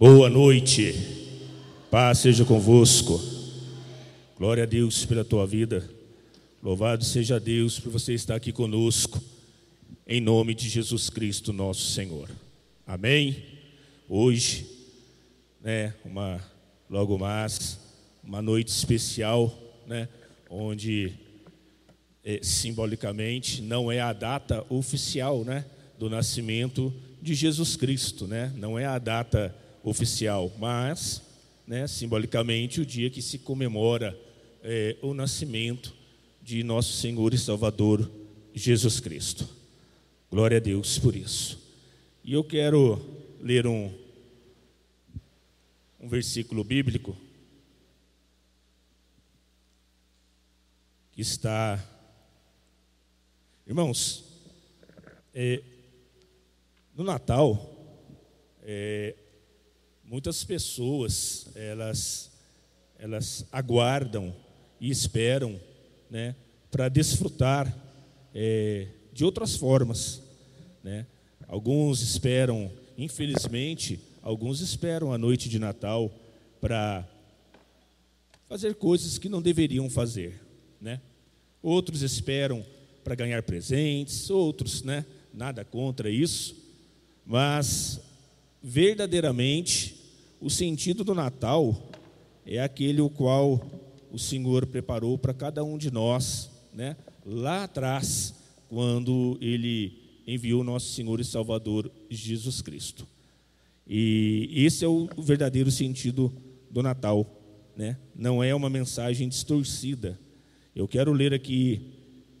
Boa noite, paz seja convosco. Glória a Deus pela tua vida. Louvado seja Deus por você estar aqui conosco, em nome de Jesus Cristo, nosso Senhor. Amém? Hoje, né, uma, logo mais, uma noite especial, né, onde é, simbolicamente não é a data oficial, né, do nascimento de Jesus Cristo, né, não é a data oficial, mas, né, simbolicamente, o dia que se comemora é, o nascimento de nosso Senhor e Salvador Jesus Cristo. Glória a Deus por isso. E eu quero ler um, um versículo bíblico que está. Irmãos, é, no Natal, é, muitas pessoas elas, elas aguardam e esperam né, para desfrutar é, de outras formas. Né? Alguns esperam, infelizmente, alguns esperam a noite de Natal para fazer coisas que não deveriam fazer. Né? Outros esperam para ganhar presentes, outros, né? nada contra isso, mas verdadeiramente o sentido do Natal é aquele o qual o Senhor preparou para cada um de nós, né? lá atrás, quando Ele enviou nosso Senhor e Salvador Jesus Cristo. E esse é o verdadeiro sentido do Natal, né? não é uma mensagem distorcida. Eu quero ler aqui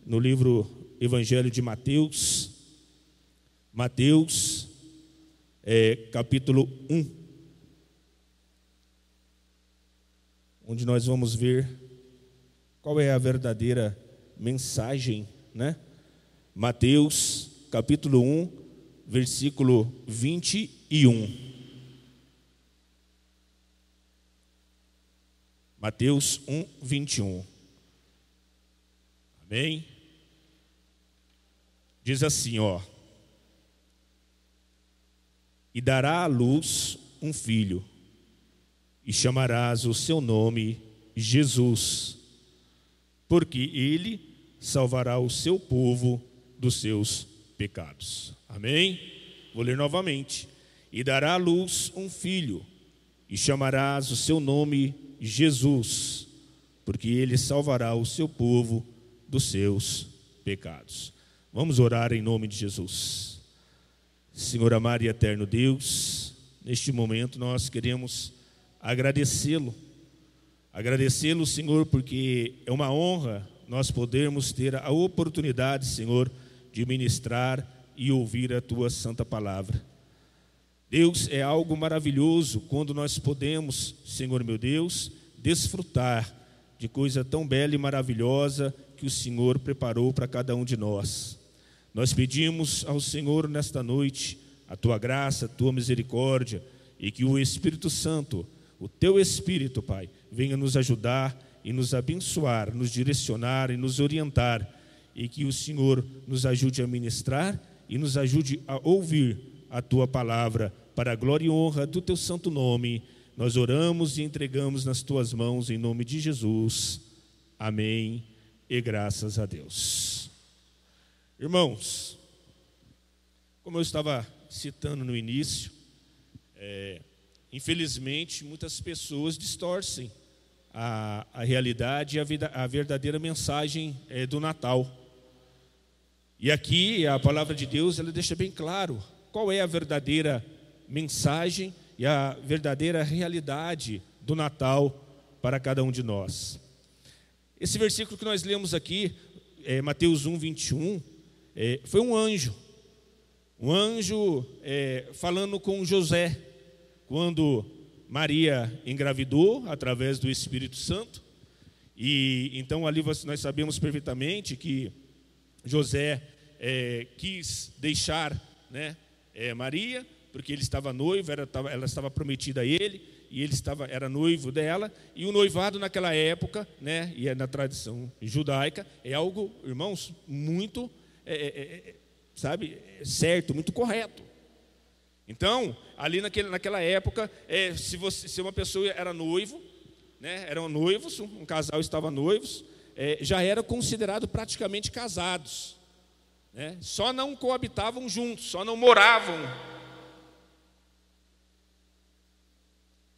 no livro Evangelho de Mateus, Mateus, é, capítulo 1. Onde nós vamos ver qual é a verdadeira mensagem, né? Mateus, capítulo 1, versículo 21. Mateus 1, 21. Amém? Diz assim, ó. E dará à luz um filho e chamarás o seu nome Jesus, porque ele salvará o seu povo dos seus pecados. Amém? Vou ler novamente. E dará à luz um filho, e chamarás o seu nome Jesus, porque ele salvará o seu povo dos seus pecados. Vamos orar em nome de Jesus. Senhor amado e eterno Deus, neste momento nós queremos agradecê-lo. Agradecê-lo, Senhor, porque é uma honra nós podermos ter a oportunidade, Senhor, de ministrar e ouvir a tua santa palavra. Deus, é algo maravilhoso quando nós podemos, Senhor meu Deus, desfrutar de coisa tão bela e maravilhosa que o Senhor preparou para cada um de nós. Nós pedimos ao Senhor nesta noite a tua graça, a tua misericórdia e que o Espírito Santo o teu Espírito, Pai, venha nos ajudar e nos abençoar, nos direcionar e nos orientar, e que o Senhor nos ajude a ministrar e nos ajude a ouvir a tua palavra, para a glória e honra do teu santo nome. Nós oramos e entregamos nas tuas mãos, em nome de Jesus. Amém. E graças a Deus. Irmãos, como eu estava citando no início, é, Infelizmente, muitas pessoas distorcem a, a realidade e a, vida, a verdadeira mensagem é, do Natal. E aqui a palavra de Deus ela deixa bem claro qual é a verdadeira mensagem e a verdadeira realidade do Natal para cada um de nós. Esse versículo que nós lemos aqui, é, Mateus 1, 21, é, foi um anjo, um anjo é, falando com José quando Maria engravidou através do Espírito Santo. E então ali nós sabemos perfeitamente que José é, quis deixar né, é, Maria, porque ele estava noivo, era, ela estava prometida a ele, e ele estava, era noivo dela, e o noivado naquela época, né, e é na tradição judaica, é algo, irmãos, muito, é, é, é sabe, certo, muito correto. Então, ali naquele, naquela época, é, se, você, se uma pessoa era noivo, né, eram noivos, um casal estava noivos, é, já era considerado praticamente casados. Né? Só não coabitavam juntos, só não moravam.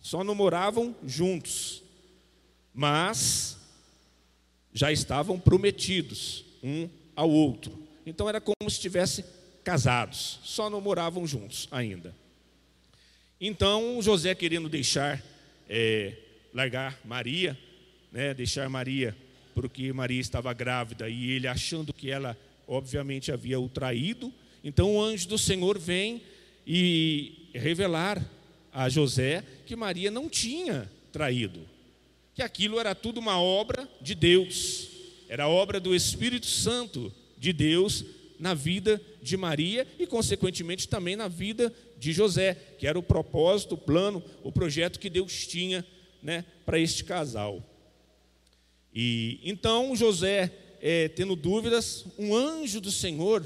Só não moravam juntos. Mas já estavam prometidos um ao outro. Então era como se estivessem casados, só não moravam juntos ainda. Então José querendo deixar, é, largar Maria, né, deixar Maria, porque Maria estava grávida e ele achando que ela obviamente havia o traído, então o anjo do Senhor vem e revelar a José que Maria não tinha traído, que aquilo era tudo uma obra de Deus, era obra do Espírito Santo de Deus na vida de Maria e, consequentemente, também na vida de José, que era o propósito, o plano, o projeto que Deus tinha né, para este casal. E então José, é, tendo dúvidas, um anjo do Senhor,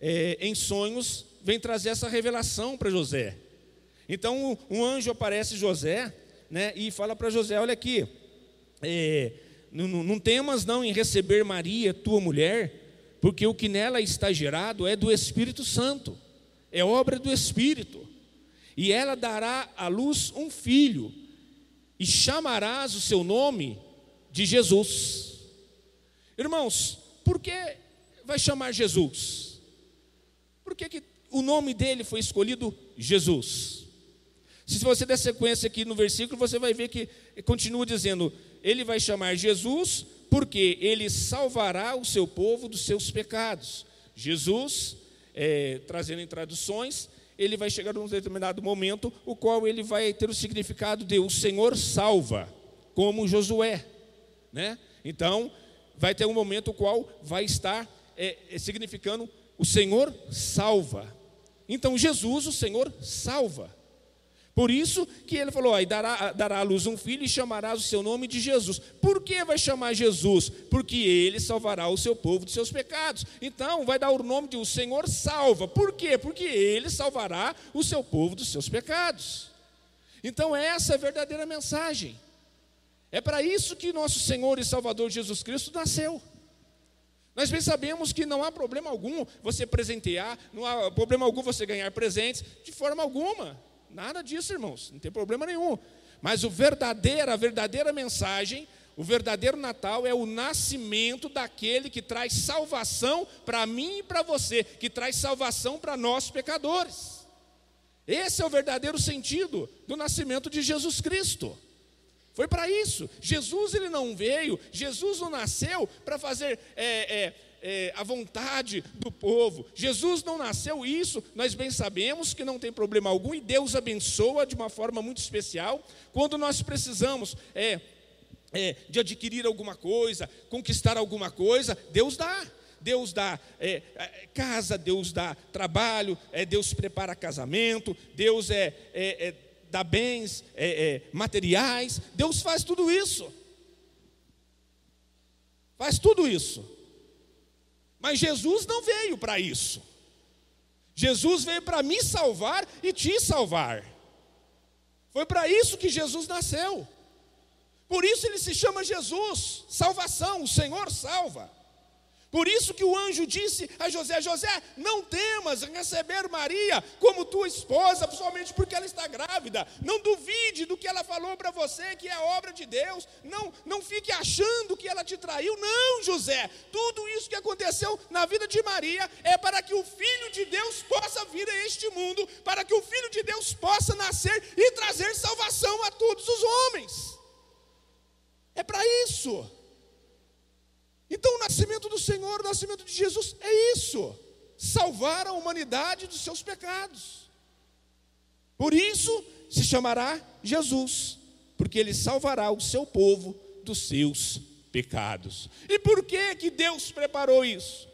é, em sonhos, vem trazer essa revelação para José. Então um anjo aparece José, né, e fala para José: olha aqui, é, não, não temas não em receber Maria, tua mulher porque o que nela está gerado é do Espírito Santo, é obra do Espírito. E ela dará à luz um filho, e chamarás o seu nome de Jesus. Irmãos, por que vai chamar Jesus? Por que, que o nome dele foi escolhido Jesus? Se você der sequência aqui no versículo, você vai ver que continua dizendo: ele vai chamar Jesus porque ele salvará o seu povo dos seus pecados. Jesus, é, trazendo em traduções, ele vai chegar num determinado momento, o qual ele vai ter o significado de o Senhor salva, como Josué, né? Então, vai ter um momento o qual vai estar é, é, significando o Senhor salva. Então, Jesus, o Senhor salva. Por isso que ele falou: aí dará, dará à luz um filho e chamarás o seu nome de Jesus. Por que vai chamar Jesus? Porque ele salvará o seu povo dos seus pecados. Então, vai dar o nome de o Senhor salva. Por quê? Porque ele salvará o seu povo dos seus pecados. Então, essa é a verdadeira mensagem. É para isso que nosso Senhor e Salvador Jesus Cristo nasceu. Nós bem sabemos que não há problema algum você presentear, não há problema algum você ganhar presentes, de forma alguma. Nada disso, irmãos, não tem problema nenhum. Mas o verdadeiro, a verdadeira mensagem, o verdadeiro Natal é o nascimento daquele que traz salvação para mim e para você, que traz salvação para nós pecadores. Esse é o verdadeiro sentido do nascimento de Jesus Cristo. Foi para isso. Jesus ele não veio, Jesus não nasceu para fazer é, é, é, a vontade do povo. Jesus não nasceu isso, nós bem sabemos que não tem problema algum e Deus abençoa de uma forma muito especial quando nós precisamos é, é, de adquirir alguma coisa, conquistar alguma coisa, Deus dá. Deus dá é, é casa, Deus dá trabalho, é, Deus prepara casamento, Deus é, é, é dá bens materiais, Deus faz tudo isso. Faz tudo isso. Mas Jesus não veio para isso. Jesus veio para me salvar e te salvar. Foi para isso que Jesus nasceu. Por isso ele se chama Jesus, salvação, o Senhor salva. Por isso que o anjo disse a José: José, não temas receber Maria como tua esposa, somente porque ela está grávida. Não duvide do que ela falou para você, que é obra de Deus. Não, não fique achando que ela te traiu. Não, José. Tudo isso que aconteceu na vida de Maria é para que o Filho de Deus possa vir a este mundo, para que o Filho de Deus possa nascer e trazer salvação a todos os homens. É para isso. Então, o nascimento do Senhor, o nascimento de Jesus é isso: salvar a humanidade dos seus pecados. Por isso se chamará Jesus, porque ele salvará o seu povo dos seus pecados. E por que que Deus preparou isso?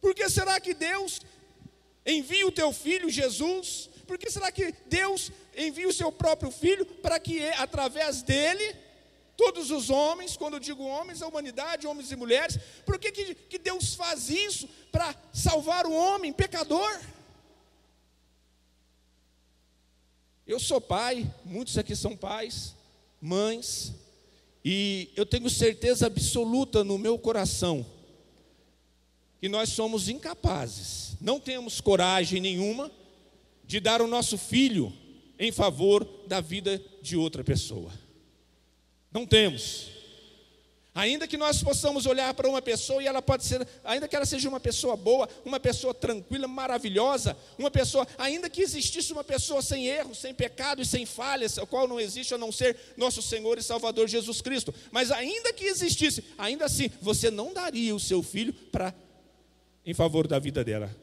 Por que será que Deus envia o teu filho Jesus? Por que será que Deus envia o seu próprio filho para que através dele Todos os homens, quando eu digo homens, a humanidade, homens e mulheres, por que, que, que Deus faz isso? Para salvar o homem pecador. Eu sou pai, muitos aqui são pais, mães, e eu tenho certeza absoluta no meu coração que nós somos incapazes, não temos coragem nenhuma de dar o nosso filho em favor da vida de outra pessoa. Não temos. Ainda que nós possamos olhar para uma pessoa e ela pode ser, ainda que ela seja uma pessoa boa, uma pessoa tranquila, maravilhosa, uma pessoa, ainda que existisse uma pessoa sem erro, sem pecado e sem falhas, o qual não existe a não ser nosso Senhor e Salvador Jesus Cristo, mas ainda que existisse, ainda assim, você não daria o seu filho para em favor da vida dela,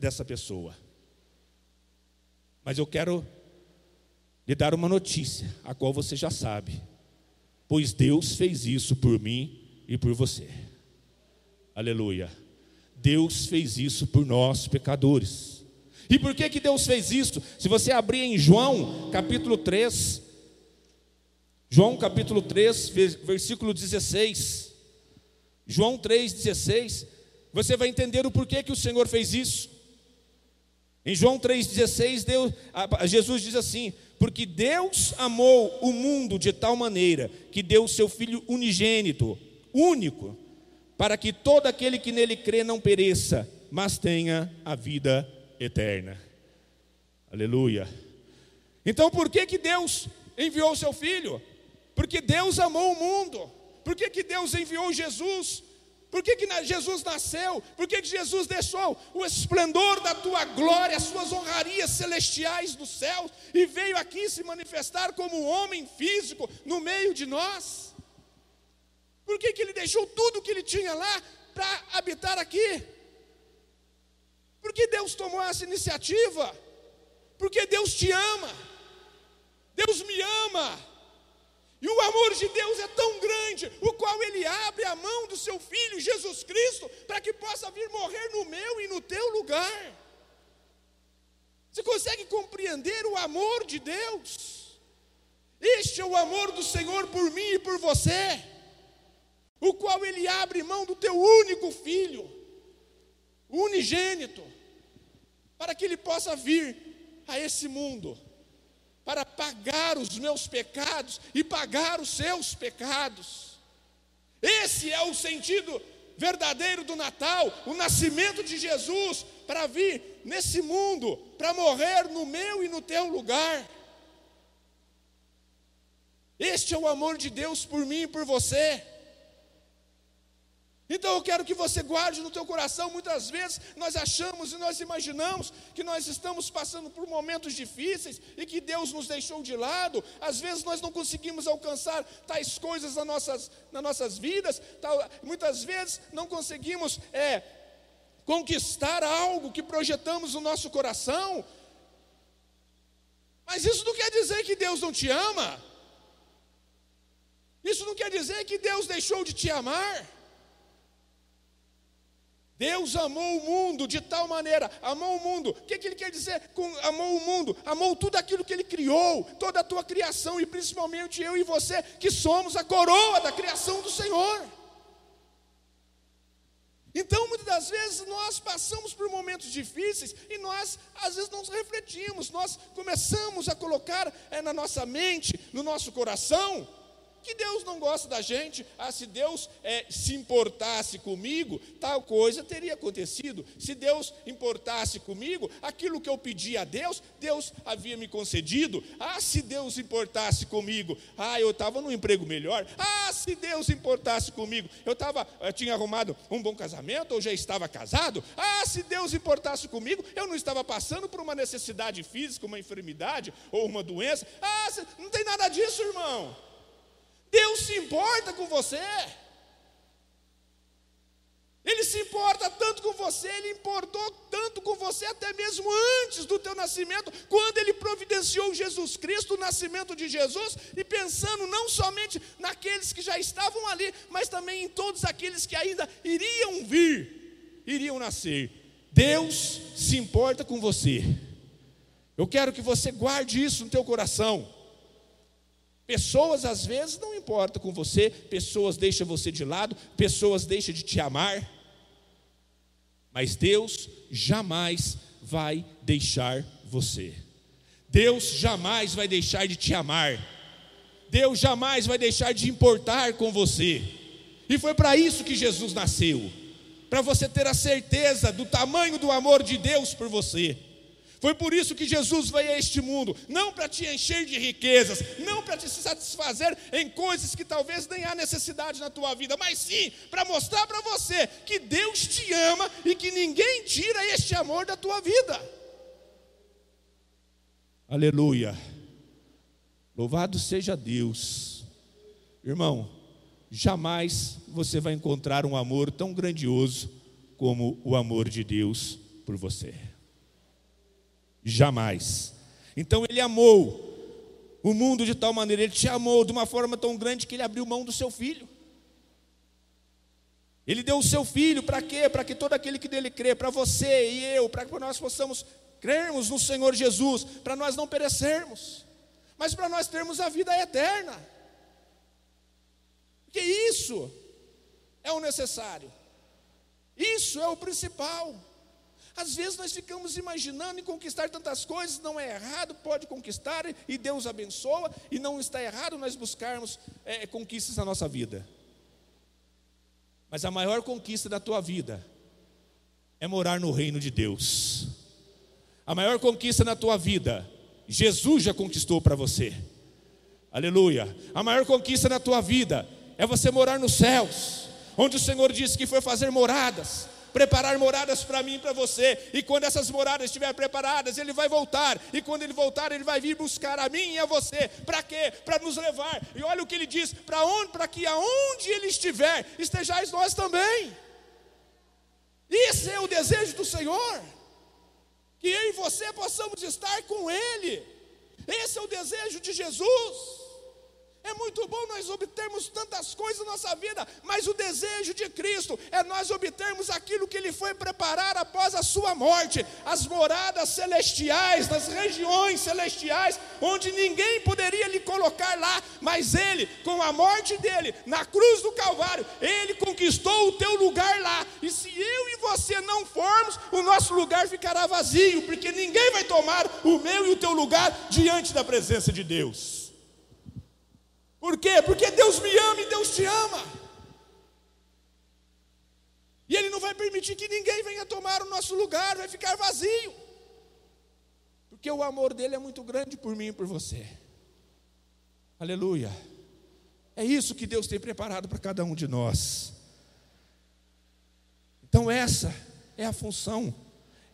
dessa pessoa. Mas eu quero lhe dar uma notícia, a qual você já sabe pois Deus fez isso por mim e por você. Aleluia. Deus fez isso por nós, pecadores. E por que, que Deus fez isso? Se você abrir em João, capítulo 3, João capítulo 3, versículo 16. João 3,16, você vai entender o porquê que o Senhor fez isso. Em João 3,16, Jesus diz assim: Porque Deus amou o mundo de tal maneira que deu o seu Filho unigênito, único, para que todo aquele que nele crê não pereça, mas tenha a vida eterna. Aleluia. Então, por que, que Deus enviou o seu Filho? Porque Deus amou o mundo. Por que, que Deus enviou Jesus? Por que, que Jesus nasceu? Por que, que Jesus deixou o esplendor da tua glória, as suas honrarias celestiais do céu e veio aqui se manifestar como homem físico no meio de nós? Por que, que ele deixou tudo que ele tinha lá para habitar aqui? Por que Deus tomou essa iniciativa? Porque Deus te ama, Deus me ama. E o amor de Deus é tão grande, o qual Ele abre a mão do seu Filho Jesus Cristo, para que possa vir morrer no meu e no teu lugar. Você consegue compreender o amor de Deus? Este é o amor do Senhor por mim e por você, o qual Ele abre mão do teu único filho, unigênito, para que Ele possa vir a esse mundo para pagar os meus pecados e pagar os seus pecados. Esse é o sentido verdadeiro do Natal, o nascimento de Jesus para vir nesse mundo, para morrer no meu e no teu lugar. Este é o amor de Deus por mim e por você. Então eu quero que você guarde no teu coração, muitas vezes nós achamos e nós imaginamos que nós estamos passando por momentos difíceis e que Deus nos deixou de lado. Às vezes nós não conseguimos alcançar tais coisas nas nossas, nas nossas vidas, tal, muitas vezes não conseguimos é, conquistar algo que projetamos no nosso coração. Mas isso não quer dizer que Deus não te ama. Isso não quer dizer que Deus deixou de te amar. Deus amou o mundo de tal maneira, amou o mundo. O que, que ele quer dizer com amou o mundo? Amou tudo aquilo que ele criou, toda a tua criação, e principalmente eu e você, que somos a coroa da criação do Senhor. Então, muitas das vezes, nós passamos por momentos difíceis e nós, às vezes, não refletimos, nós começamos a colocar é, na nossa mente, no nosso coração, que Deus não gosta da gente. Ah, se Deus é, se importasse comigo, tal coisa teria acontecido. Se Deus importasse comigo, aquilo que eu pedi a Deus, Deus havia me concedido. Ah, se Deus importasse comigo, ah, eu estava num emprego melhor. Ah, se Deus importasse comigo, eu tava, eu tinha arrumado um bom casamento, ou já estava casado. Ah, se Deus importasse comigo, eu não estava passando por uma necessidade física, uma enfermidade ou uma doença. Ah, não tem nada disso, irmão. Deus se importa com você. Ele se importa tanto com você, ele importou tanto com você até mesmo antes do teu nascimento, quando ele providenciou Jesus Cristo, o nascimento de Jesus, e pensando não somente naqueles que já estavam ali, mas também em todos aqueles que ainda iriam vir, iriam nascer. Deus se importa com você. Eu quero que você guarde isso no teu coração. Pessoas às vezes não importam com você, pessoas deixam você de lado, pessoas deixam de te amar, mas Deus jamais vai deixar você. Deus jamais vai deixar de te amar. Deus jamais vai deixar de importar com você. E foi para isso que Jesus nasceu para você ter a certeza do tamanho do amor de Deus por você. Foi por isso que Jesus veio a este mundo, não para te encher de riquezas, não para te satisfazer em coisas que talvez nem há necessidade na tua vida, mas sim para mostrar para você que Deus te ama e que ninguém tira este amor da tua vida. Aleluia. Louvado seja Deus. Irmão, jamais você vai encontrar um amor tão grandioso como o amor de Deus por você. Jamais. Então ele amou o mundo de tal maneira, ele te amou de uma forma tão grande que ele abriu mão do seu filho. Ele deu o seu filho para quê? Para que todo aquele que dele crê, para você e eu, para que nós possamos crermos no Senhor Jesus, para nós não perecermos, mas para nós termos a vida eterna. Porque isso é o necessário. Isso é o principal. Às vezes nós ficamos imaginando em conquistar tantas coisas, não é errado, pode conquistar e Deus abençoa, e não está errado nós buscarmos é, conquistas na nossa vida. Mas a maior conquista da tua vida é morar no reino de Deus. A maior conquista na tua vida, Jesus já conquistou para você. Aleluia. A maior conquista na tua vida é você morar nos céus, onde o Senhor disse que foi fazer moradas, preparar moradas para mim e para você. E quando essas moradas estiverem preparadas, ele vai voltar. E quando ele voltar, ele vai vir buscar a mim e a você. Para quê? Para nos levar. E olha o que ele diz: para onde? Para que aonde ele estiver, estejais nós também. Esse é o desejo do Senhor. Que eu e você possamos estar com Ele. Esse é o desejo de Jesus. É muito bom nós obtermos tantas coisas na nossa vida, mas o desejo de Cristo é nós obtermos aquilo que Ele foi preparar após a Sua morte as moradas celestiais, nas regiões celestiais, onde ninguém poderia lhe colocar lá, mas Ele, com a morte dele, na cruz do Calvário, Ele conquistou o teu lugar lá. E se eu e você não formos, o nosso lugar ficará vazio, porque ninguém vai tomar o meu e o teu lugar diante da presença de Deus. Por quê? Porque Deus me ama e Deus te ama. E Ele não vai permitir que ninguém venha tomar o nosso lugar, vai ficar vazio. Porque o amor dele é muito grande por mim e por você. Aleluia. É isso que Deus tem preparado para cada um de nós. Então, essa é a função,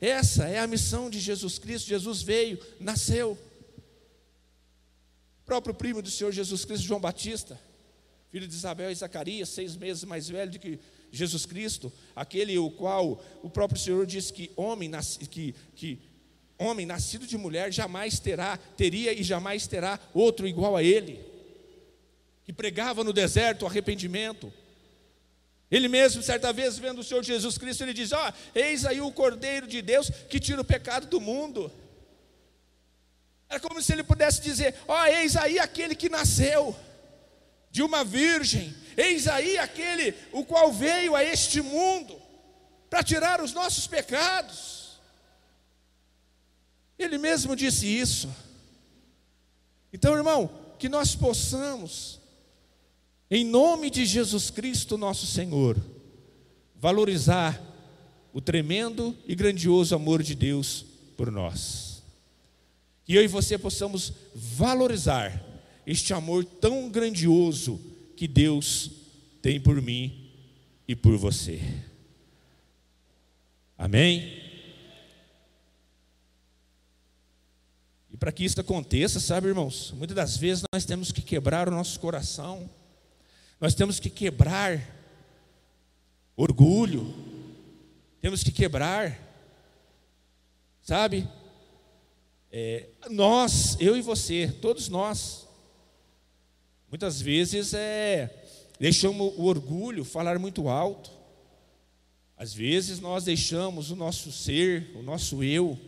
essa é a missão de Jesus Cristo. Jesus veio, nasceu próprio primo do Senhor Jesus Cristo, João Batista, filho de Isabel e Zacarias, seis meses mais velho do que Jesus Cristo, aquele o qual o próprio Senhor disse que homem, que, que homem nascido de mulher jamais terá, teria e jamais terá outro igual a ele, que pregava no deserto o arrependimento. Ele mesmo, certa vez, vendo o Senhor Jesus Cristo, ele diz: Ó, oh, eis aí o Cordeiro de Deus que tira o pecado do mundo. Era como se ele pudesse dizer: Ó, oh, eis aí aquele que nasceu de uma virgem, eis aí aquele o qual veio a este mundo para tirar os nossos pecados. Ele mesmo disse isso. Então, irmão, que nós possamos, em nome de Jesus Cristo, nosso Senhor, valorizar o tremendo e grandioso amor de Deus por nós e eu e você possamos valorizar este amor tão grandioso que Deus tem por mim e por você. Amém? E para que isso aconteça, sabe, irmãos, muitas das vezes nós temos que quebrar o nosso coração, nós temos que quebrar orgulho, temos que quebrar, sabe, é, nós, eu e você, todos nós, muitas vezes é, deixamos o orgulho falar muito alto. Às vezes nós deixamos o nosso ser, o nosso eu,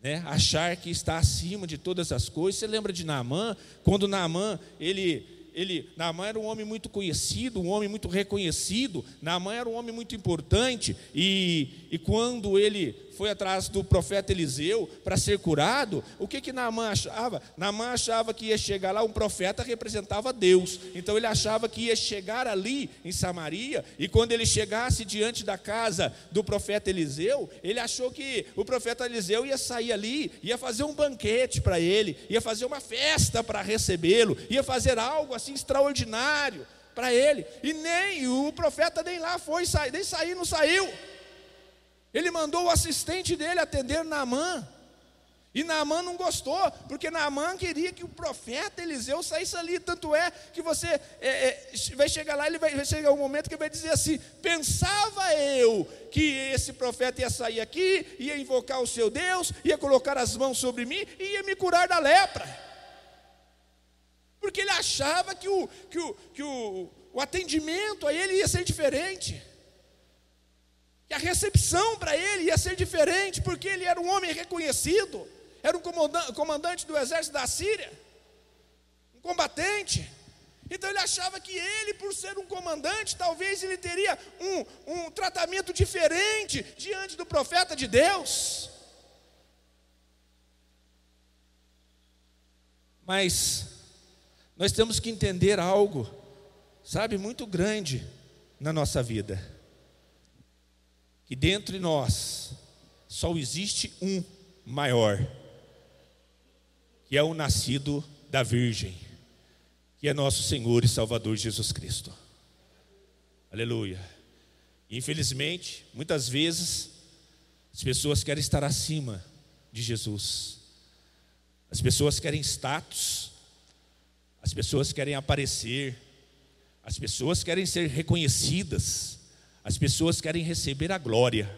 né, achar que está acima de todas as coisas. Você lembra de Naamã? Quando Naamã, ele, ele, Naamã era um homem muito conhecido, um homem muito reconhecido. Naamã era um homem muito importante. E, e quando ele foi atrás do profeta Eliseu para ser curado, o que que Naamã achava? Naamã achava que ia chegar lá, um profeta representava Deus. Então ele achava que ia chegar ali em Samaria, e quando ele chegasse diante da casa do profeta Eliseu, ele achou que o profeta Eliseu ia sair ali, ia fazer um banquete para ele, ia fazer uma festa para recebê-lo, ia fazer algo assim extraordinário para ele. E nem o profeta nem lá foi, nem sair, não saiu. Ele mandou o assistente dele atender Naamã. E Naamã não gostou, porque Naamã queria que o profeta Eliseu saísse ali. Tanto é que você é, é, vai chegar lá, ele vai, vai chegar um momento que ele vai dizer assim: pensava eu que esse profeta ia sair aqui, ia invocar o seu Deus, ia colocar as mãos sobre mim e ia me curar da lepra. Porque ele achava que o, que o, que o, o atendimento a ele ia ser diferente. Que a recepção para ele ia ser diferente, porque ele era um homem reconhecido, era um comandante do exército da Síria, um combatente. Então ele achava que ele, por ser um comandante, talvez ele teria um, um tratamento diferente diante do profeta de Deus. Mas nós temos que entender algo, sabe, muito grande na nossa vida que dentre nós só existe um maior, que é o nascido da Virgem, que é nosso Senhor e Salvador Jesus Cristo. Aleluia. Infelizmente, muitas vezes, as pessoas querem estar acima de Jesus, as pessoas querem status, as pessoas querem aparecer, as pessoas querem ser reconhecidas, as pessoas querem receber a glória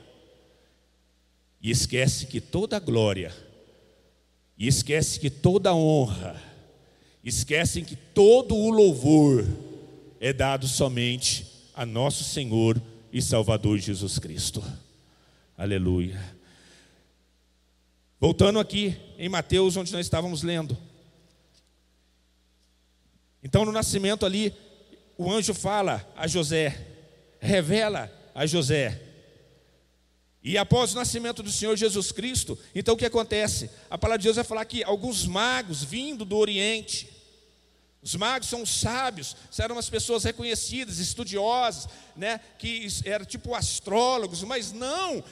e esquece que toda glória, e esquece que toda honra, esquecem que todo o louvor é dado somente a nosso Senhor e Salvador Jesus Cristo. Aleluia. Voltando aqui em Mateus, onde nós estávamos lendo. Então, no nascimento ali, o anjo fala a José: revela a José. E após o nascimento do Senhor Jesus Cristo, então o que acontece? A palavra de Deus vai falar que alguns magos vindo do Oriente, os magos são sábios, eram umas pessoas reconhecidas, estudiosas, né, que eram tipo astrólogos, mas não,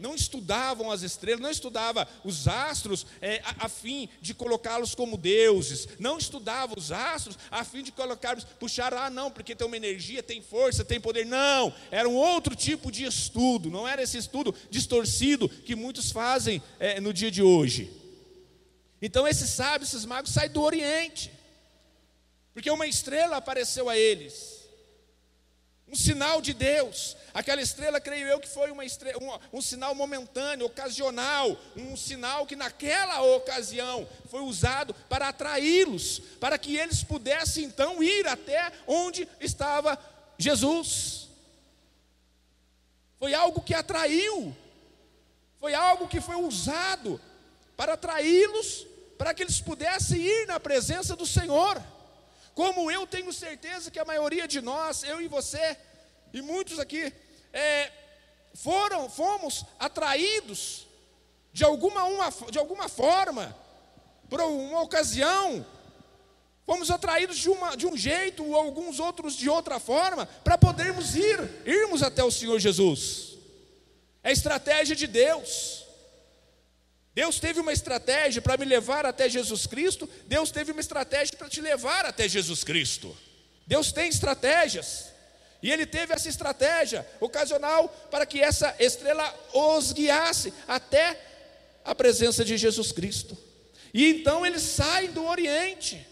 não estudavam as estrelas, não estudavam os astros é, a, a, fim de colocá-los como deuses, não estudavam os astros a fim de colocá-los, puxar, ah não, porque tem uma energia, tem força, tem poder, não, era um outro tipo de estudo, não era esse estudo distorcido que muitos fazem é, no dia de hoje. Então esses sábios, esses magos saem do Oriente, porque uma estrela apareceu a eles. Um sinal de Deus. Aquela estrela, creio eu, que foi uma estrela, um, um, sinal momentâneo, ocasional, um sinal que naquela ocasião foi usado para atraí-los, para que eles pudessem então ir até onde estava Jesus. Foi algo que atraiu, foi algo que foi usado para atraí-los, para que eles pudessem ir na presença do Senhor. Como eu tenho certeza que a maioria de nós, eu e você, e muitos aqui, é, foram, fomos atraídos de alguma, uma, de alguma forma, por uma ocasião, fomos atraídos de, uma, de um jeito, ou alguns outros de outra forma, para podermos ir, irmos até o Senhor Jesus. É estratégia de Deus. Deus teve uma estratégia para me levar até Jesus Cristo, Deus teve uma estratégia para te levar até Jesus Cristo. Deus tem estratégias. E ele teve essa estratégia ocasional para que essa estrela os guiasse até a presença de Jesus Cristo. E então eles saem do Oriente.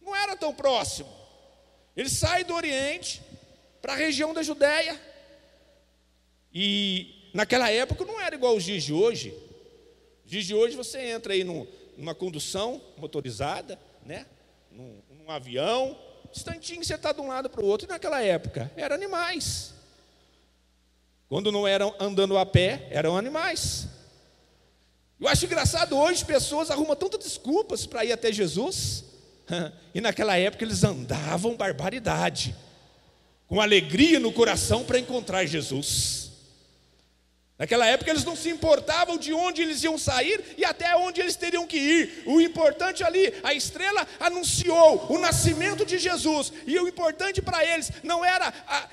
Não era tão próximo. Eles saem do Oriente para a região da Judéia. E naquela época não era igual os dias de hoje. Dias de hoje você entra aí num, numa condução motorizada, né? Num, num avião, instantinho você está de um lado para o outro. E naquela época eram animais. Quando não eram andando a pé, eram animais. Eu acho engraçado hoje pessoas arrumam tantas desculpas para ir até Jesus. E naquela época eles andavam barbaridade, com alegria no coração para encontrar Jesus. Naquela época eles não se importavam de onde eles iam sair e até onde eles teriam que ir. O importante ali, a estrela anunciou o nascimento de Jesus. E o importante para eles não era a,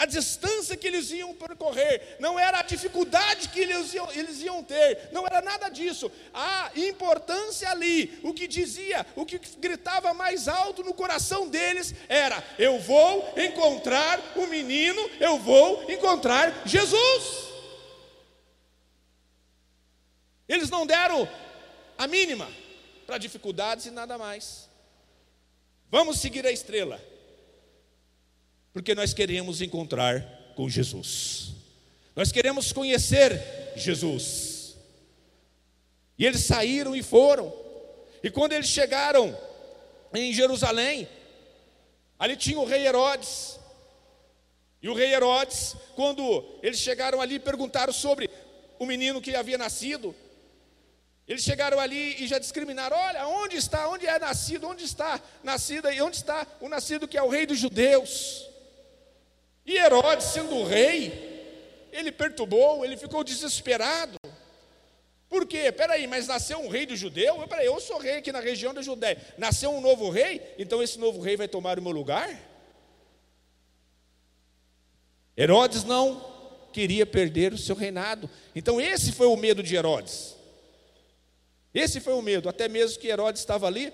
a distância que eles iam percorrer, não era a dificuldade que eles iam, eles iam ter, não era nada disso. A importância ali, o que dizia, o que gritava mais alto no coração deles era: Eu vou encontrar o menino, eu vou encontrar Jesus. Eles não deram a mínima para dificuldades e nada mais. Vamos seguir a estrela, porque nós queremos encontrar com Jesus, nós queremos conhecer Jesus. E eles saíram e foram, e quando eles chegaram em Jerusalém, ali tinha o rei Herodes, e o rei Herodes, quando eles chegaram ali, perguntaram sobre o menino que havia nascido, eles chegaram ali e já discriminaram: olha, onde está, onde é nascido, onde está nascido e onde está o nascido que é o rei dos judeus? E Herodes, sendo rei, ele perturbou, ele ficou desesperado. Por quê? Peraí, mas nasceu um rei do judeu? Peraí, eu sou rei aqui na região da Judéia. Nasceu um novo rei? Então esse novo rei vai tomar o meu lugar? Herodes não queria perder o seu reinado. Então esse foi o medo de Herodes. Esse foi o medo, até mesmo que Herodes estava ali,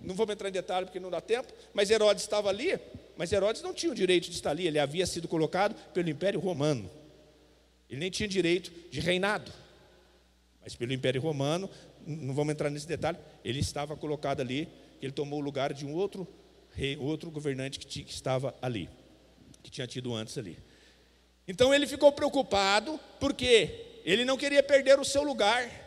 não vou entrar em detalhe porque não dá tempo, mas Herodes estava ali, mas Herodes não tinha o direito de estar ali, ele havia sido colocado pelo Império Romano. Ele nem tinha direito de reinado. Mas pelo Império Romano, não vamos entrar nesse detalhe, ele estava colocado ali, ele tomou o lugar de um outro rei, outro governante que, que estava ali, que tinha tido antes ali. Então ele ficou preocupado, porque ele não queria perder o seu lugar.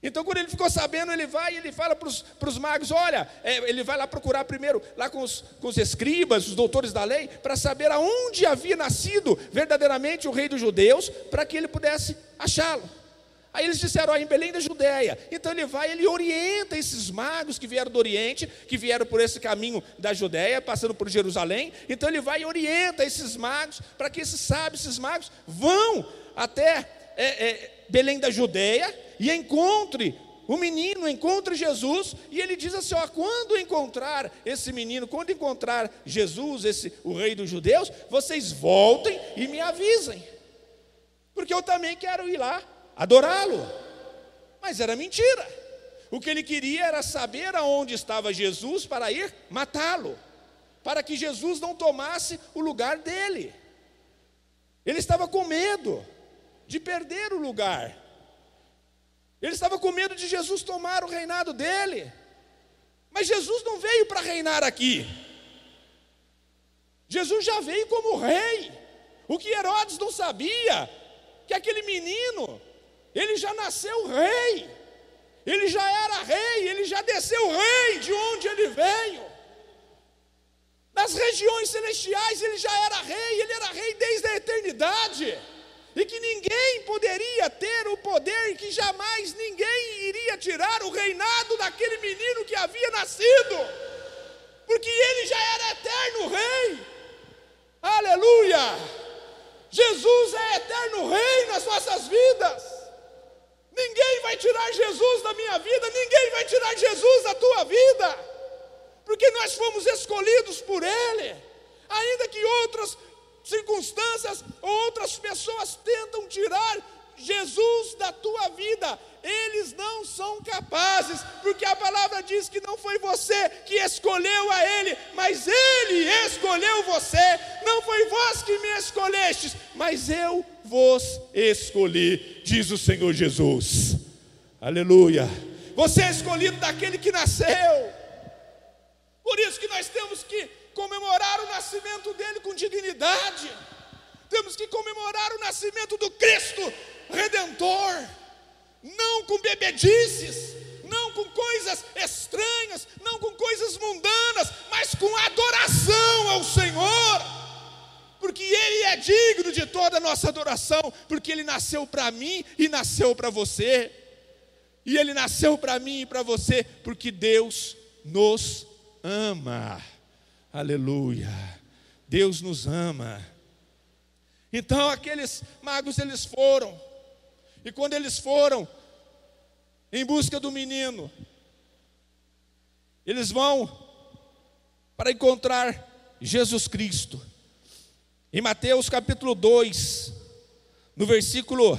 Então, quando ele ficou sabendo, ele vai e ele fala para os magos: olha, é, ele vai lá procurar primeiro, lá com os, com os escribas, os doutores da lei, para saber aonde havia nascido verdadeiramente o rei dos judeus, para que ele pudesse achá-lo. Aí eles disseram, ah, em Belém da Judéia. Então ele vai, ele orienta esses magos que vieram do Oriente, que vieram por esse caminho da Judéia, passando por Jerusalém. Então ele vai e orienta esses magos, para que esses sábios, esses magos, vão até é, é, Belém da Judéia e encontre o menino, encontre Jesus, e ele diz assim: ó, quando encontrar esse menino, quando encontrar Jesus, esse, o rei dos judeus, vocês voltem e me avisem, porque eu também quero ir lá adorá-lo. Mas era mentira. O que ele queria era saber aonde estava Jesus para ir matá-lo, para que Jesus não tomasse o lugar dele. Ele estava com medo de perder o lugar. Ele estava com medo de Jesus tomar o reinado dele. Mas Jesus não veio para reinar aqui. Jesus já veio como rei. O que Herodes não sabia, que aquele menino, ele já nasceu rei. Ele já era rei, ele já desceu rei de onde ele veio. Nas regiões celestiais ele já era rei, ele era rei desde a eternidade e que ninguém poderia ter o poder, que jamais ninguém iria tirar o reinado daquele menino que havia nascido, porque ele já era eterno rei. Aleluia! Jesus é eterno rei nas nossas vidas. Ninguém vai tirar Jesus da minha vida, ninguém vai tirar Jesus da tua vida, porque nós fomos escolhidos por Ele, ainda que outros circunstâncias ou outras pessoas tentam tirar Jesus da tua vida, eles não são capazes, porque a palavra diz que não foi você que escolheu a Ele, mas Ele escolheu você, não foi vós que me escolhestes, mas eu vos escolhi, diz o Senhor Jesus, aleluia. Você é escolhido daquele que nasceu, por isso que nós temos que comemorar o nascimento dele com dignidade. Temos que comemorar o nascimento do Cristo Redentor, não com bebedices, não com coisas estranhas, não com coisas mundanas, mas com adoração ao Senhor, porque Ele é digno de toda a nossa adoração, porque Ele nasceu para mim e nasceu para você, e Ele nasceu para mim e para você, porque Deus nos ama. Aleluia. Deus nos ama. Então aqueles magos eles foram, e quando eles foram em busca do menino, eles vão para encontrar Jesus Cristo. Em Mateus capítulo 2, no versículo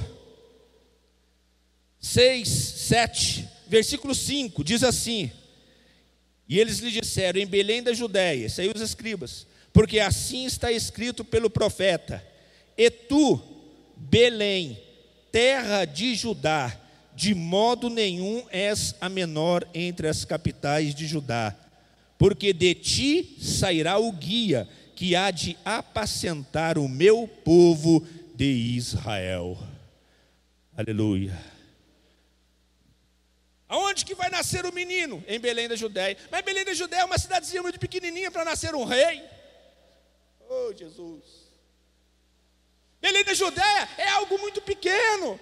6, 7, versículo 5, diz assim: E eles lhe disseram, em Belém da Judéia, isso aí os escribas, porque assim está escrito pelo profeta: E tu, Belém, terra de Judá, de modo nenhum és a menor entre as capitais de Judá, porque de ti sairá o guia que há de apacentar o meu povo de Israel. Aleluia. Aonde que vai nascer o menino? Em Belém da Judéia. Mas Belém da Judéia é uma cidadezinha muito pequenininha para nascer um rei. Oh, Jesus. Belém da Judéia é algo muito pequeno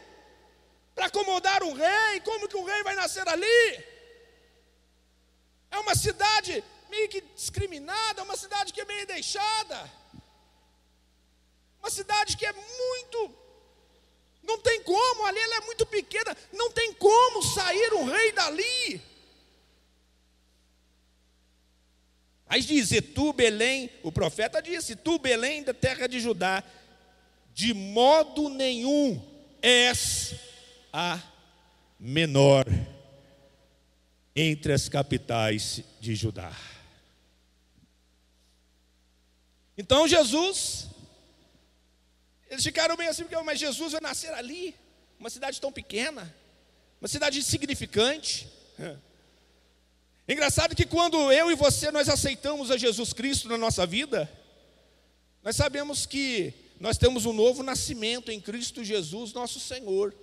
para acomodar um rei. Como que um rei vai nascer ali? É uma cidade meio que discriminada, uma cidade que é meio deixada. Uma cidade que é muito. Não tem como, ali ela é muito pequena, não tem como sair um rei dali. Aí diz: E tu, Belém, o profeta disse: Tu, Belém, da terra de Judá, de modo nenhum és a menor entre as capitais de Judá. Então Jesus, eles ficaram bem assim, porque, mas Jesus vai nascer ali, uma cidade tão pequena, uma cidade insignificante. Engraçado que quando eu e você nós aceitamos a Jesus Cristo na nossa vida, nós sabemos que nós temos um novo nascimento em Cristo Jesus, nosso Senhor.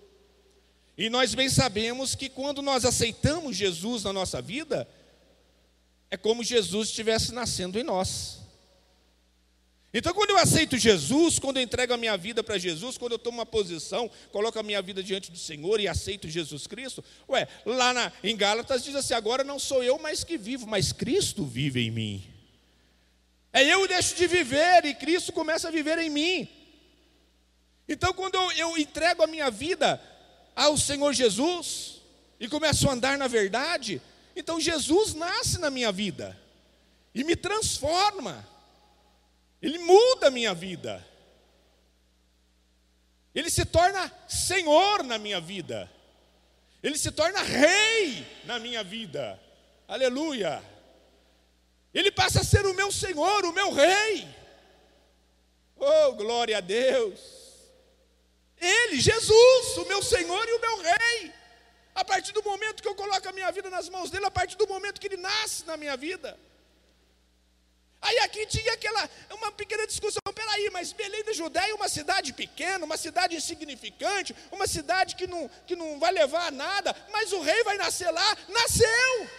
E nós bem sabemos que quando nós aceitamos Jesus na nossa vida, é como Jesus estivesse nascendo em nós. Então, quando eu aceito Jesus, quando eu entrego a minha vida para Jesus, quando eu tomo uma posição, coloco a minha vida diante do Senhor e aceito Jesus Cristo, ué, lá na, em Gálatas diz assim: agora não sou eu mais que vivo, mas Cristo vive em mim. É eu deixo de viver e Cristo começa a viver em mim. Então, quando eu, eu entrego a minha vida ao Senhor Jesus e começo a andar na verdade, então Jesus nasce na minha vida e me transforma, Ele muda a minha vida, Ele se torna Senhor na minha vida, Ele se torna Rei na minha vida, aleluia. Ele passa a ser o meu Senhor, o meu Rei. Oh, glória a Deus. Ele, Jesus, o meu Senhor e o meu Rei. A partir do momento que eu coloco a minha vida nas mãos dele, a partir do momento que ele nasce na minha vida. Aí aqui tinha aquela, uma pequena discussão, peraí, mas Belém da Judéia é uma cidade pequena, uma cidade insignificante, uma cidade que não, que não vai levar a nada, mas o rei vai nascer lá, nasceu.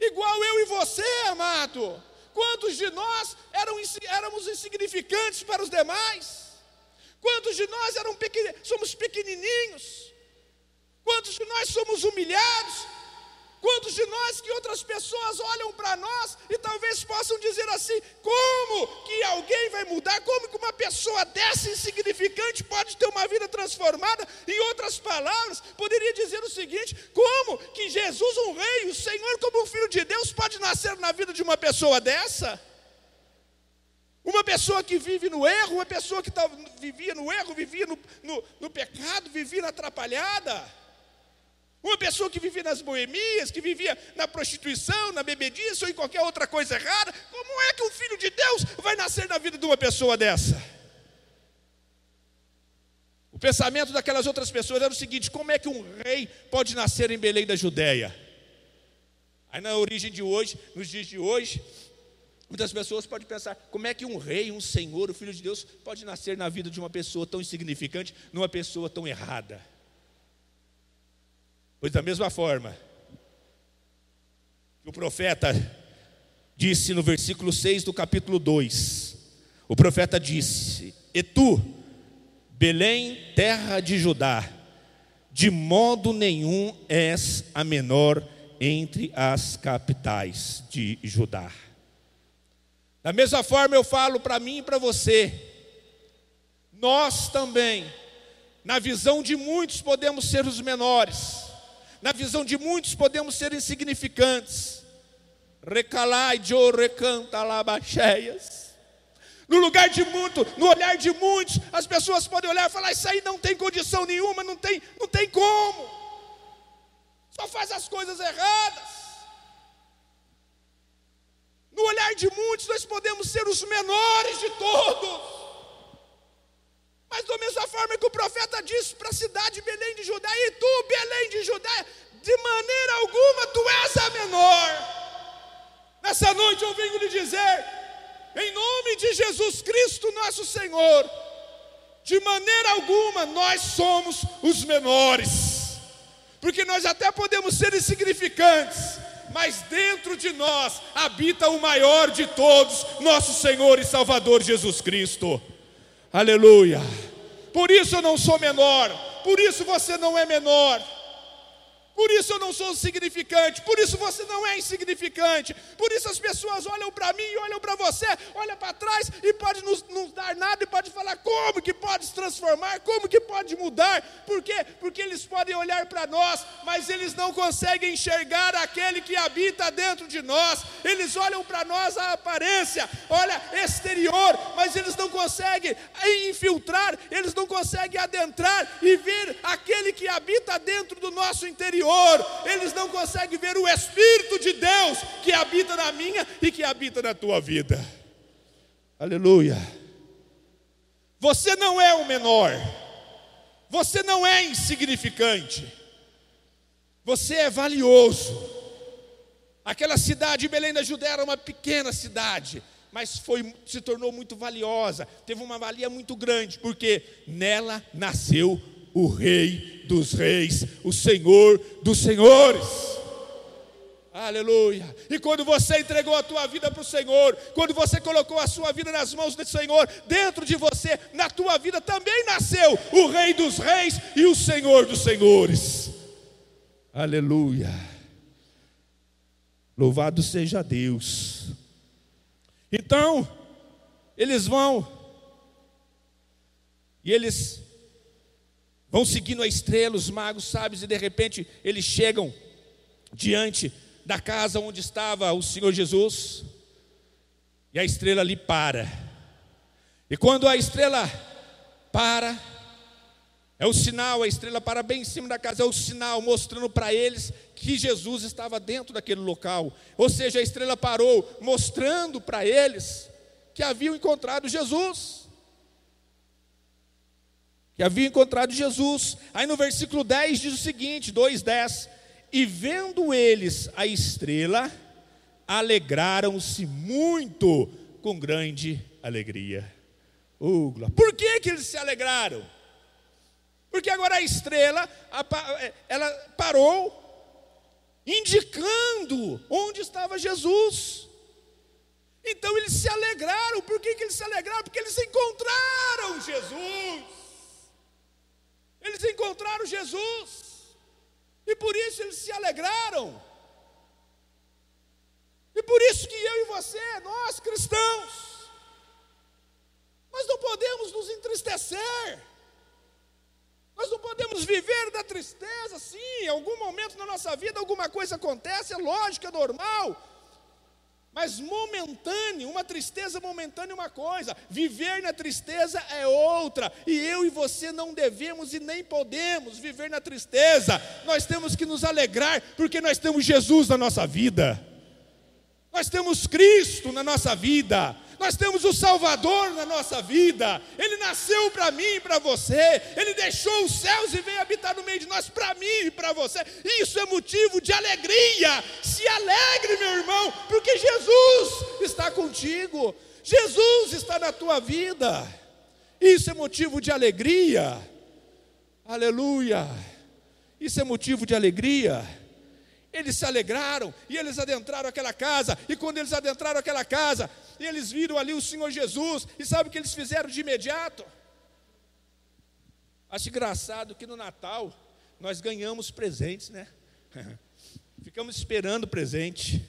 Igual eu e você, amado. Quantos de nós eram, éramos insignificantes para os demais? Quantos de nós eram pequen, somos pequenininhos? Quantos de nós somos humilhados? Quantos de nós que outras pessoas olham para nós e talvez possam dizer assim: como que alguém vai mudar? Como que uma pessoa dessa insignificante pode ter uma vida transformada? Em outras palavras, poderia dizer o seguinte: como que Jesus, um rei, o Senhor, como um filho de Deus, pode nascer na vida de uma pessoa dessa? Uma pessoa que vive no erro, uma pessoa que vivia no erro, vivia no, no, no pecado, vivia atrapalhada. Uma pessoa que vivia nas boemias, que vivia na prostituição, na bebediça ou em qualquer outra coisa errada, como é que um filho de Deus vai nascer na vida de uma pessoa dessa? O pensamento daquelas outras pessoas era o seguinte: como é que um rei pode nascer em Belém da Judéia? Aí na origem de hoje, nos dias de hoje, muitas pessoas podem pensar: como é que um rei, um senhor, o filho de Deus, pode nascer na vida de uma pessoa tão insignificante, numa pessoa tão errada? Pois da mesma forma que o profeta disse no versículo 6 do capítulo 2, o profeta disse: E tu, Belém, terra de Judá, de modo nenhum és a menor entre as capitais de Judá. Da mesma forma eu falo para mim e para você, nós também, na visão de muitos, podemos ser os menores, na visão de muitos, podemos ser insignificantes. Recalai, jo recanta labacheias. No lugar de muito, no olhar de muitos, as pessoas podem olhar e falar: Isso aí não tem condição nenhuma, não tem, não tem como, só faz as coisas erradas. No olhar de muitos, nós podemos ser os menores de todos. Mas da mesma forma que o profeta disse para a cidade de Belém de Judá, e tu, Belém de Judá, de maneira alguma tu és a menor. Nessa noite eu venho lhe dizer, em nome de Jesus Cristo, nosso Senhor, de maneira alguma nós somos os menores, porque nós até podemos ser insignificantes, mas dentro de nós habita o maior de todos, nosso Senhor e Salvador Jesus Cristo. Aleluia. Por isso eu não sou menor, por isso você não é menor. Por isso eu não sou insignificante, por isso você não é insignificante, por isso as pessoas olham para mim, olham para você, olham para trás e pode nos, nos, dar nada e pode falar como que pode se transformar, como que pode mudar, por quê? Porque eles podem olhar para nós, mas eles não conseguem enxergar aquele que habita dentro de nós, eles olham para nós a aparência, olha exterior, mas eles não conseguem infiltrar, eles não conseguem adentrar e ver aquele que habita dentro do nosso interior eles não conseguem ver o Espírito de Deus que habita na minha e que habita na tua vida. Aleluia. Você não é o menor, você não é insignificante, você é valioso. Aquela cidade de Belém da Judéia era uma pequena cidade, mas foi, se tornou muito valiosa, teve uma valia muito grande, porque nela nasceu o Rei dos Reis, o Senhor dos Senhores. Aleluia. E quando você entregou a tua vida para o Senhor, quando você colocou a sua vida nas mãos do Senhor, dentro de você, na tua vida também nasceu o Rei dos Reis e o Senhor dos Senhores. Aleluia. Louvado seja Deus. Então, eles vão e eles Vão seguindo a estrela, os magos sábios, e de repente eles chegam diante da casa onde estava o Senhor Jesus, e a estrela ali para. E quando a estrela para, é o sinal, a estrela para bem em cima da casa, é o sinal mostrando para eles que Jesus estava dentro daquele local. Ou seja, a estrela parou, mostrando para eles que haviam encontrado Jesus que havia encontrado Jesus. Aí no versículo 10 diz o seguinte: 2,10: E vendo eles a estrela, alegraram-se muito com grande alegria. Uh, Por que, que eles se alegraram? Porque agora a estrela, ela parou, indicando onde estava Jesus. Então eles se alegraram. Por que, que eles se alegraram? Porque eles encontraram Jesus. Eles encontraram Jesus. E por isso eles se alegraram. E por isso que eu e você, nós cristãos, nós não podemos nos entristecer. Nós não podemos viver da tristeza, sim, em algum momento na nossa vida alguma coisa acontece, é lógico, é normal. Mas momentâneo, uma tristeza momentânea é uma coisa, viver na tristeza é outra, e eu e você não devemos e nem podemos viver na tristeza, nós temos que nos alegrar, porque nós temos Jesus na nossa vida, nós temos Cristo na nossa vida, nós temos o Salvador na nossa vida, Ele nasceu para mim e para você, Ele deixou os céus e veio habitar no meio de nós para mim e para você, isso é motivo de alegria. Se alegre, meu irmão, porque Jesus está contigo, Jesus está na tua vida, isso é motivo de alegria, aleluia, isso é motivo de alegria. Eles se alegraram e eles adentraram aquela casa. E quando eles adentraram aquela casa, eles viram ali o Senhor Jesus. E sabe o que eles fizeram de imediato? Acho engraçado que no Natal nós ganhamos presentes, né? Ficamos esperando presente.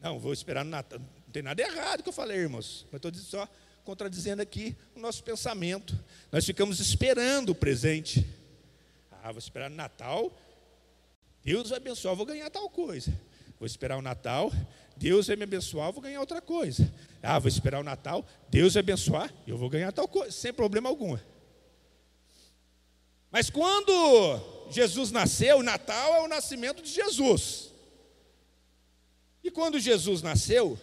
Não, vou esperar no Natal. tem nada errado que eu falei, irmãos. Mas estou só contradizendo aqui o nosso pensamento. Nós ficamos esperando o presente. Ah, vou esperar no Natal, Deus vai abençoar, vou ganhar tal coisa. Vou esperar o Natal, Deus vai me abençoar, vou ganhar outra coisa. Ah, vou esperar o Natal, Deus vai abençoar, eu vou ganhar tal coisa, sem problema algum. Mas quando Jesus nasceu, Natal é o nascimento de Jesus. E quando Jesus nasceu,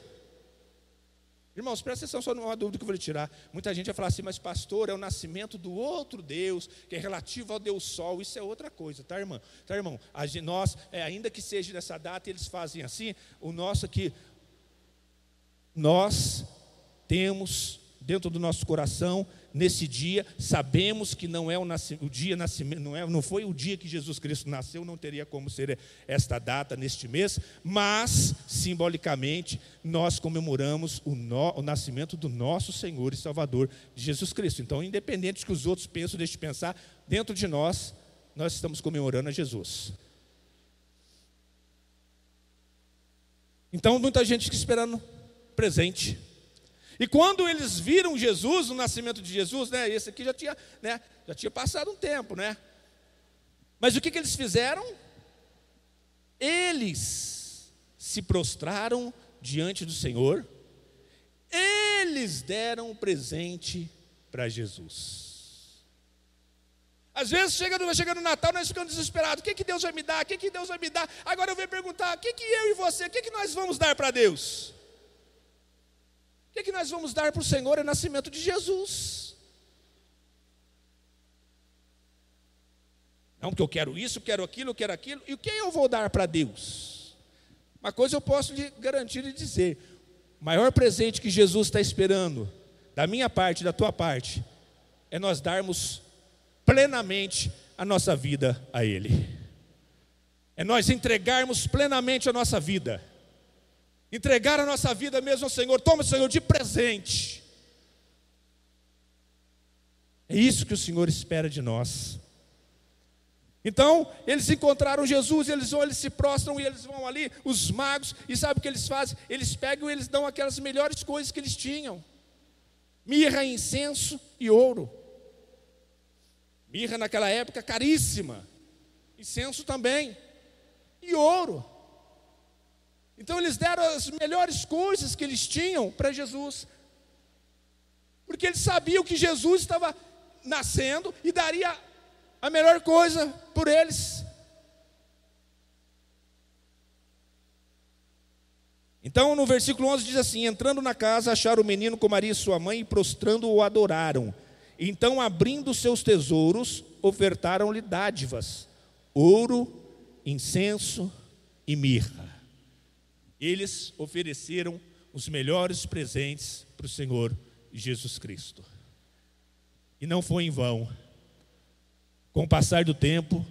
Irmãos, presta atenção só numa dúvida que eu vou lhe tirar. Muita gente vai falar assim, mas pastor, é o nascimento do outro Deus, que é relativo ao Deus Sol. Isso é outra coisa, tá, irmão? Tá, irmão? Nós, é, ainda que seja nessa data, eles fazem assim, o nosso aqui, nós temos dentro do nosso coração nesse dia, sabemos que não é o, o dia não, é, não foi o dia que Jesus Cristo nasceu, não teria como ser esta data neste mês, mas simbolicamente nós comemoramos o, no, o nascimento do nosso Senhor e Salvador Jesus Cristo. Então, independente do que os outros pensam, deixe de pensar, dentro de nós, nós estamos comemorando a Jesus. Então, muita gente fica esperando presente. E quando eles viram Jesus, o nascimento de Jesus, né, esse aqui já tinha, né, já tinha passado um tempo, né? Mas o que, que eles fizeram? Eles se prostraram diante do Senhor, eles deram um presente para Jesus. Às vezes chega no, chega no Natal, nós ficamos desesperados. O que, que Deus vai me dar? O que, que Deus vai me dar? Agora eu venho perguntar: o que, que eu e você, o que, que nós vamos dar para Deus? O que, é que nós vamos dar para o Senhor é o nascimento de Jesus. Não, porque eu quero isso, eu quero aquilo, eu quero aquilo. E o que eu vou dar para Deus? Uma coisa eu posso lhe garantir e dizer: o maior presente que Jesus está esperando, da minha parte, da tua parte, é nós darmos plenamente a nossa vida a Ele. É nós entregarmos plenamente a nossa vida entregar a nossa vida mesmo ao Senhor. Toma, Senhor, de presente. É isso que o Senhor espera de nós. Então, eles encontraram Jesus, eles vão, eles se prostram e eles vão ali, os magos, e sabe o que eles fazem? Eles pegam e eles dão aquelas melhores coisas que eles tinham: mirra, incenso e ouro. Mirra naquela época caríssima, incenso também, e ouro. Então eles deram as melhores coisas que eles tinham para Jesus, porque eles sabiam que Jesus estava nascendo e daria a melhor coisa por eles. Então, no versículo 11 diz assim: Entrando na casa, acharam o menino com Maria e sua mãe e prostrando o adoraram. Então, abrindo seus tesouros, ofertaram-lhe dádivas: ouro, incenso e mirra eles ofereceram os melhores presentes para o Senhor Jesus Cristo. E não foi em vão. Com o passar do tempo,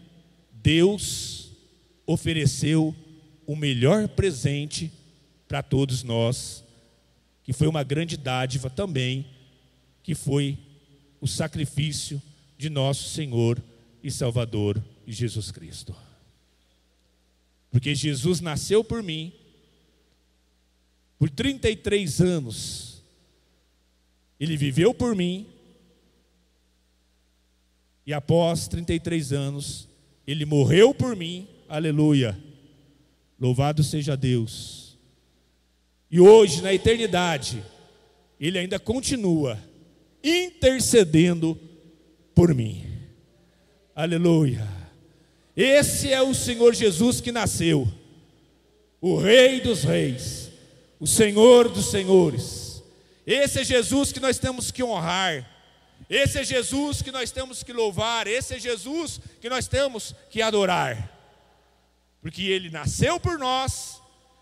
Deus ofereceu o melhor presente para todos nós, que foi uma grande dádiva também, que foi o sacrifício de nosso Senhor e Salvador Jesus Cristo. Porque Jesus nasceu por mim, por 33 anos, ele viveu por mim, e após 33 anos, ele morreu por mim, aleluia. Louvado seja Deus. E hoje, na eternidade, ele ainda continua intercedendo por mim. Aleluia. Esse é o Senhor Jesus que nasceu, o Rei dos Reis o Senhor dos Senhores. Esse é Jesus que nós temos que honrar. Esse é Jesus que nós temos que louvar. Esse é Jesus que nós temos que adorar. Porque Ele nasceu por nós,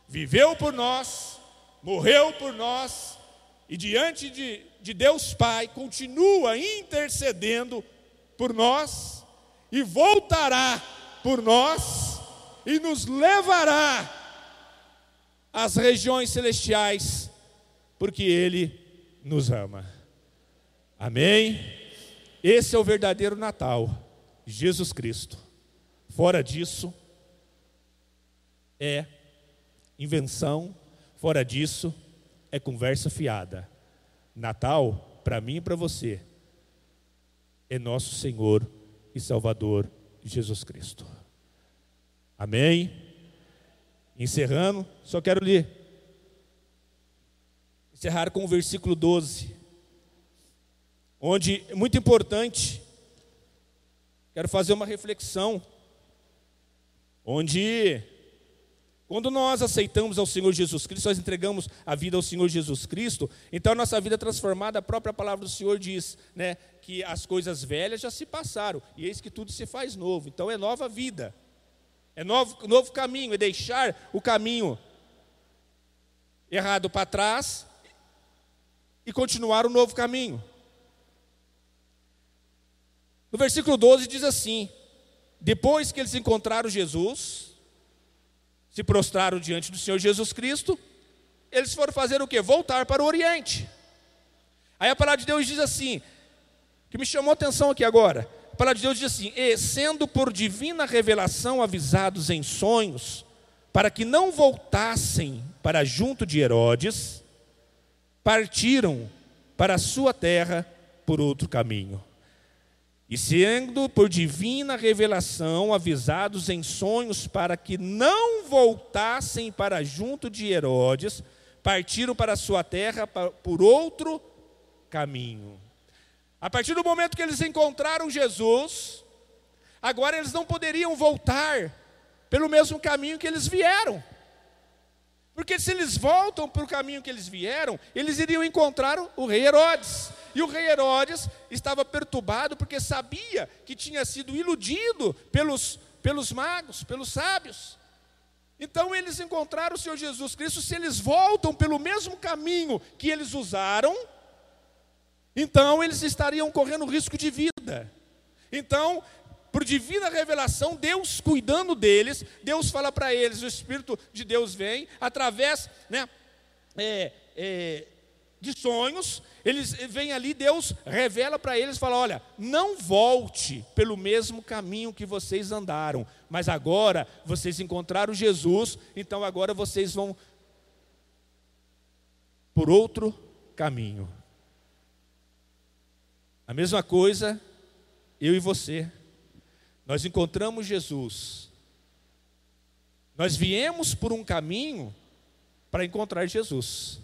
viveu por nós, morreu por nós, e diante de, de Deus Pai continua intercedendo por nós, e voltará por nós, e nos levará as regiões celestiais, porque Ele nos ama. Amém? Esse é o verdadeiro Natal, Jesus Cristo. Fora disso, é invenção, fora disso, é conversa fiada. Natal, para mim e para você, é nosso Senhor e Salvador Jesus Cristo. Amém? Encerrando, só quero ler. Encerrar com o versículo 12, onde é muito importante, quero fazer uma reflexão, onde quando nós aceitamos ao Senhor Jesus Cristo, nós entregamos a vida ao Senhor Jesus Cristo, então a nossa vida é transformada, a própria palavra do Senhor diz, né, que as coisas velhas já se passaram, e eis que tudo se faz novo. Então é nova vida. É novo, novo caminho, é deixar o caminho errado para trás e continuar o novo caminho. No versículo 12 diz assim: Depois que eles encontraram Jesus, se prostraram diante do Senhor Jesus Cristo, eles foram fazer o que? Voltar para o Oriente. Aí a palavra de Deus diz assim, que me chamou a atenção aqui agora. A palavra de Deus diz assim: E sendo por divina revelação avisados em sonhos, para que não voltassem para junto de Herodes, partiram para a sua terra por outro caminho. E sendo por divina revelação avisados em sonhos para que não voltassem para junto de Herodes, partiram para a sua terra por outro caminho. A partir do momento que eles encontraram Jesus, agora eles não poderiam voltar pelo mesmo caminho que eles vieram. Porque se eles voltam para o caminho que eles vieram, eles iriam encontrar o rei Herodes. E o rei Herodes estava perturbado porque sabia que tinha sido iludido pelos, pelos magos, pelos sábios. Então eles encontraram o Senhor Jesus Cristo. Se eles voltam pelo mesmo caminho que eles usaram, então eles estariam correndo risco de vida. Então, por divina revelação, Deus cuidando deles, Deus fala para eles, o Espírito de Deus vem através né, é, é, de sonhos, eles vêm ali, Deus revela para eles, fala: olha, não volte pelo mesmo caminho que vocês andaram, mas agora vocês encontraram Jesus, então agora vocês vão por outro caminho. A mesma coisa, eu e você. Nós encontramos Jesus. Nós viemos por um caminho para encontrar Jesus.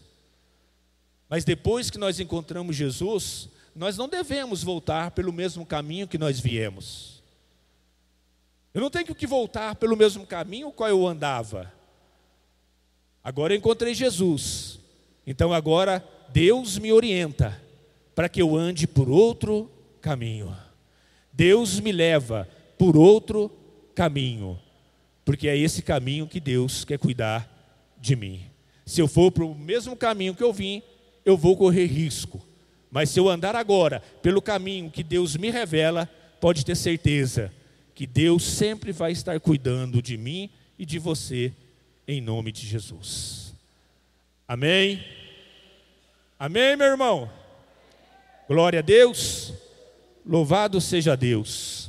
Mas depois que nós encontramos Jesus, nós não devemos voltar pelo mesmo caminho que nós viemos. Eu não tenho que voltar pelo mesmo caminho qual eu andava. Agora eu encontrei Jesus. Então agora Deus me orienta para que eu ande por outro caminho. Deus me leva por outro caminho, porque é esse caminho que Deus quer cuidar de mim. Se eu for para o mesmo caminho que eu vim, eu vou correr risco. Mas se eu andar agora pelo caminho que Deus me revela, pode ter certeza que Deus sempre vai estar cuidando de mim e de você, em nome de Jesus. Amém? Amém, meu irmão? Glória a Deus, louvado seja Deus.